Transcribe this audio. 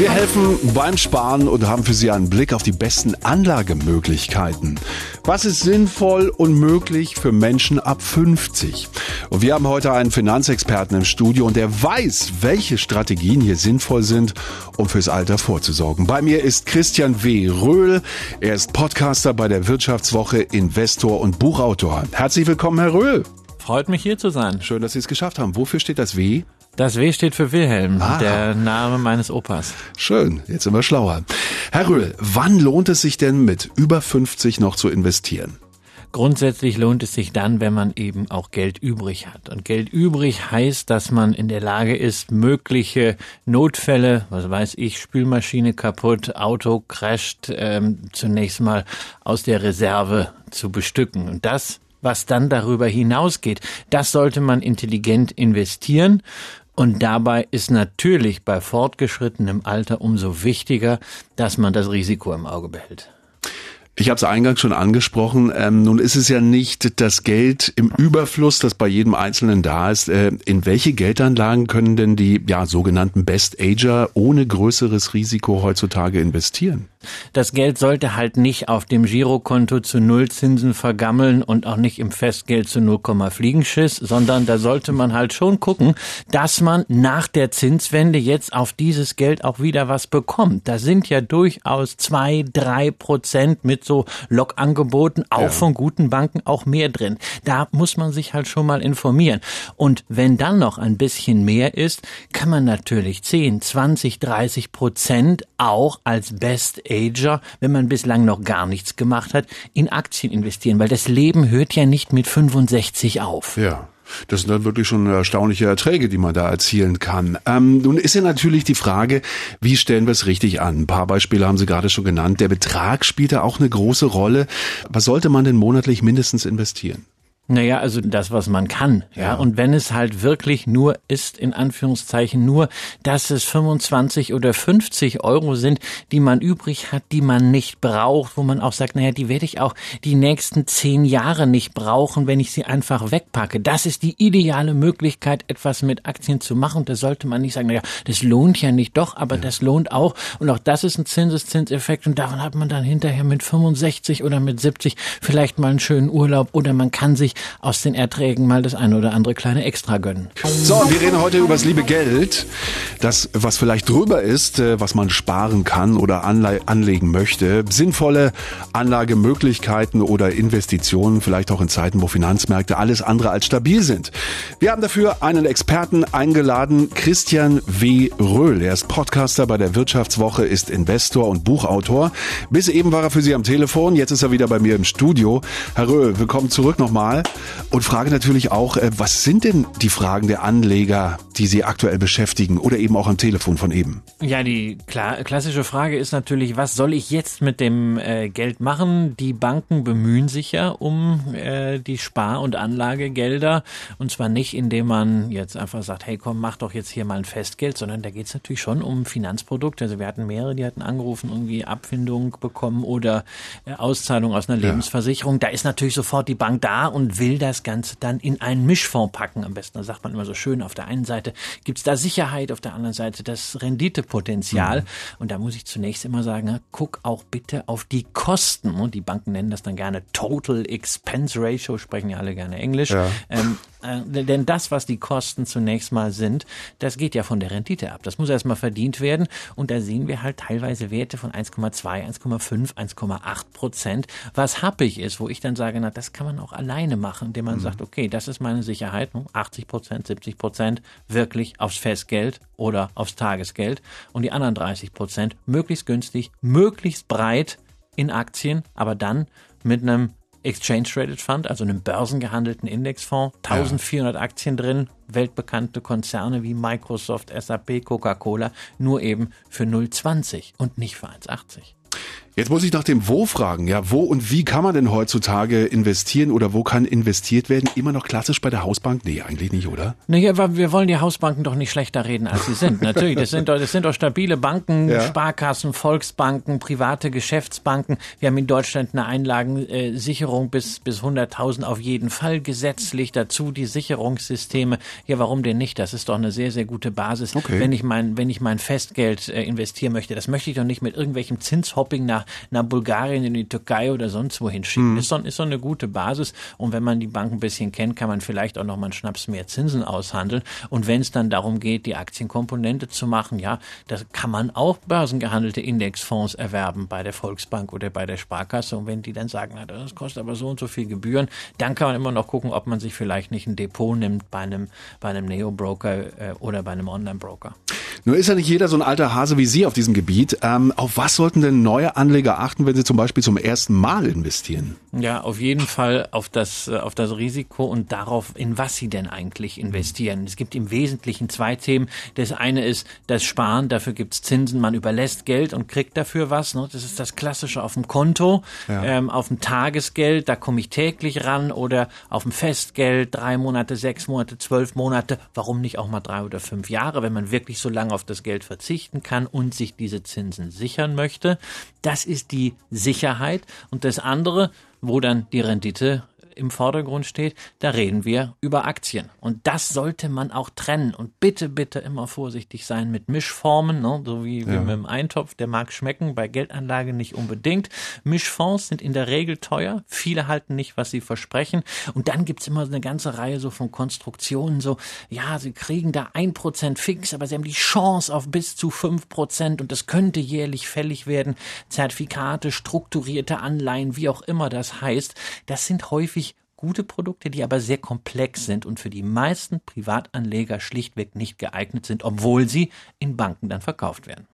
Wir helfen beim Sparen und haben für Sie einen Blick auf die besten Anlagemöglichkeiten. Was ist sinnvoll und möglich für Menschen ab 50? Und wir haben heute einen Finanzexperten im Studio und der weiß, welche Strategien hier sinnvoll sind, um fürs Alter vorzusorgen. Bei mir ist Christian W. Röhl. Er ist Podcaster bei der Wirtschaftswoche, Investor und Buchautor. Herzlich willkommen, Herr Röhl. Freut mich hier zu sein. Schön, dass Sie es geschafft haben. Wofür steht das W? Das W steht für Wilhelm, ah. der Name meines Opas. Schön, jetzt sind wir schlauer. Herr Röhl, wann lohnt es sich denn mit über 50 noch zu investieren? Grundsätzlich lohnt es sich dann, wenn man eben auch Geld übrig hat. Und Geld übrig heißt, dass man in der Lage ist, mögliche Notfälle, was weiß ich, Spülmaschine kaputt, Auto crasht, ähm, zunächst mal aus der Reserve zu bestücken. Und das was dann darüber hinausgeht, das sollte man intelligent investieren. Und dabei ist natürlich bei fortgeschrittenem Alter umso wichtiger, dass man das Risiko im Auge behält. Ich habe es eingangs schon angesprochen. Ähm, nun ist es ja nicht das Geld im Überfluss, das bei jedem Einzelnen da ist. Äh, in welche Geldanlagen können denn die ja, sogenannten Best Ager ohne größeres Risiko heutzutage investieren? Das Geld sollte halt nicht auf dem Girokonto zu Nullzinsen vergammeln und auch nicht im Festgeld zu 0, Fliegenschiss, sondern da sollte man halt schon gucken, dass man nach der Zinswende jetzt auf dieses Geld auch wieder was bekommt. Da sind ja durchaus zwei, drei Prozent mit so Lokangeboten, auch ja. von guten Banken, auch mehr drin. Da muss man sich halt schon mal informieren. Und wenn dann noch ein bisschen mehr ist, kann man natürlich 10, 20, 30 Prozent auch als Best Ager, wenn man bislang noch gar nichts gemacht hat, in Aktien investieren, weil das Leben hört ja nicht mit 65 auf. Ja. Das sind dann wirklich schon erstaunliche Erträge, die man da erzielen kann. Ähm, nun ist ja natürlich die Frage, wie stellen wir es richtig an? Ein paar Beispiele haben Sie gerade schon genannt. Der Betrag spielt da auch eine große Rolle. Was sollte man denn monatlich mindestens investieren? Naja, also das, was man kann. Ja. ja. Und wenn es halt wirklich nur ist, in Anführungszeichen nur, dass es 25 oder 50 Euro sind, die man übrig hat, die man nicht braucht, wo man auch sagt, naja, die werde ich auch die nächsten zehn Jahre nicht brauchen, wenn ich sie einfach wegpacke. Das ist die ideale Möglichkeit, etwas mit Aktien zu machen. Da sollte man nicht sagen, naja, das lohnt ja nicht doch, aber ja. das lohnt auch. Und auch das ist ein Zinseszinseffekt und davon hat man dann hinterher mit 65 oder mit 70 vielleicht mal einen schönen Urlaub oder man kann sich aus den Erträgen mal das eine oder andere kleine Extra gönnen. So, wir reden heute über das liebe Geld. Das, was vielleicht drüber ist, äh, was man sparen kann oder anle anlegen möchte. Sinnvolle Anlagemöglichkeiten oder Investitionen, vielleicht auch in Zeiten, wo Finanzmärkte alles andere als stabil sind. Wir haben dafür einen Experten eingeladen, Christian W. Röhl. Er ist Podcaster bei der Wirtschaftswoche, ist Investor und Buchautor. Bis eben war er für Sie am Telefon, jetzt ist er wieder bei mir im Studio. Herr Röhl, willkommen zurück nochmal. Und frage natürlich auch, äh, was sind denn die Fragen der Anleger, die Sie aktuell beschäftigen oder eben auch am Telefon von eben? Ja, die klar, klassische Frage ist natürlich, was soll ich jetzt mit dem äh, Geld machen? Die Banken bemühen sich ja um äh, die Spar- und Anlagegelder und zwar nicht, indem man jetzt einfach sagt, hey komm, mach doch jetzt hier mal ein Festgeld, sondern da geht es natürlich schon um Finanzprodukte. Also wir hatten mehrere, die hatten angerufen, irgendwie Abfindung bekommen oder äh, Auszahlung aus einer Lebensversicherung. Ja. Da ist natürlich sofort die Bank da und will das Ganze dann in einen Mischfonds packen am besten. Da sagt man immer so schön, auf der einen Seite gibt's da Sicherheit, auf der anderen Seite das Renditepotenzial. Mhm. Und da muss ich zunächst immer sagen, guck auch bitte auf die Kosten. Und die Banken nennen das dann gerne Total Expense Ratio, sprechen ja alle gerne Englisch. Ja. Ähm, äh, denn das, was die Kosten zunächst mal sind, das geht ja von der Rendite ab. Das muss erstmal verdient werden. Und da sehen wir halt teilweise Werte von 1,2, 1,5, 1,8 Prozent, was happig ist, wo ich dann sage, na, das kann man auch alleine machen, indem man mhm. sagt, okay, das ist meine Sicherheit, 80 Prozent, 70 Prozent wirklich aufs Festgeld oder aufs Tagesgeld und die anderen 30 Prozent möglichst günstig, möglichst breit in Aktien, aber dann mit einem Exchange Traded Fund, also einem börsengehandelten Indexfonds, 1400 ja. Aktien drin, weltbekannte Konzerne wie Microsoft, SAP, Coca-Cola, nur eben für 0,20 und nicht für 1,80. Jetzt muss ich nach dem Wo fragen. Ja, wo und wie kann man denn heutzutage investieren oder wo kann investiert werden? Immer noch klassisch bei der Hausbank? Nee, eigentlich nicht, oder? Nee, aber wir wollen die Hausbanken doch nicht schlechter reden, als sie sind. Natürlich, das sind doch, das sind doch stabile Banken, ja. Sparkassen, Volksbanken, private Geschäftsbanken. Wir haben in Deutschland eine Einlagensicherung bis, bis 100.000 auf jeden Fall gesetzlich. Dazu die Sicherungssysteme. Ja, warum denn nicht? Das ist doch eine sehr, sehr gute Basis, okay. wenn ich mein, wenn ich mein Festgeld äh, investieren möchte. Das möchte ich doch nicht mit irgendwelchem Zinshopping nach, nach Bulgarien, in die Türkei oder sonst wohin schicken. Mhm. Ist, doch, ist doch eine gute Basis. Und wenn man die Bank ein bisschen kennt, kann man vielleicht auch noch mal einen Schnaps mehr Zinsen aushandeln. Und wenn es dann darum geht, die Aktienkomponente zu machen, ja, das kann man auch börsengehandelte Indexfonds erwerben bei der Volksbank oder bei der Sparkasse. Und wenn die dann sagen, na, das kostet aber so und so viel Gebühren, dann kann man immer noch gucken, ob man sich vielleicht nicht ein Depot nimmt bei einem, bei einem Neo-Broker äh, oder bei einem Online-Broker. Nur ist ja nicht jeder so ein alter Hase wie Sie auf diesem Gebiet. Ähm, auf was sollten denn neue Anleger achten, wenn sie zum Beispiel zum ersten Mal investieren? Ja, auf jeden Fall auf das, äh, auf das Risiko und darauf, in was sie denn eigentlich investieren. Es gibt im Wesentlichen zwei Themen. Das eine ist das Sparen, dafür gibt's Zinsen, man überlässt Geld und kriegt dafür was. Ne? Das ist das Klassische auf dem Konto, ja. ähm, auf dem Tagesgeld, da komme ich täglich ran oder auf dem Festgeld, drei Monate, sechs Monate, zwölf Monate, warum nicht auch mal drei oder fünf Jahre, wenn man wirklich so lange lang auf das Geld verzichten kann und sich diese Zinsen sichern möchte. Das ist die Sicherheit. Und das andere, wo dann die Rendite im Vordergrund steht, da reden wir über Aktien. Und das sollte man auch trennen. Und bitte, bitte immer vorsichtig sein mit Mischformen, ne? so wie, ja. wie mit dem Eintopf, der mag schmecken, bei Geldanlage nicht unbedingt. Mischfonds sind in der Regel teuer. Viele halten nicht, was sie versprechen. Und dann gibt's immer eine ganze Reihe so von Konstruktionen, so, ja, sie kriegen da ein Prozent fix, aber sie haben die Chance auf bis zu fünf Prozent und das könnte jährlich fällig werden. Zertifikate, strukturierte Anleihen, wie auch immer das heißt, das sind häufig gute Produkte, die aber sehr komplex sind und für die meisten Privatanleger schlichtweg nicht geeignet sind, obwohl sie in Banken dann verkauft werden.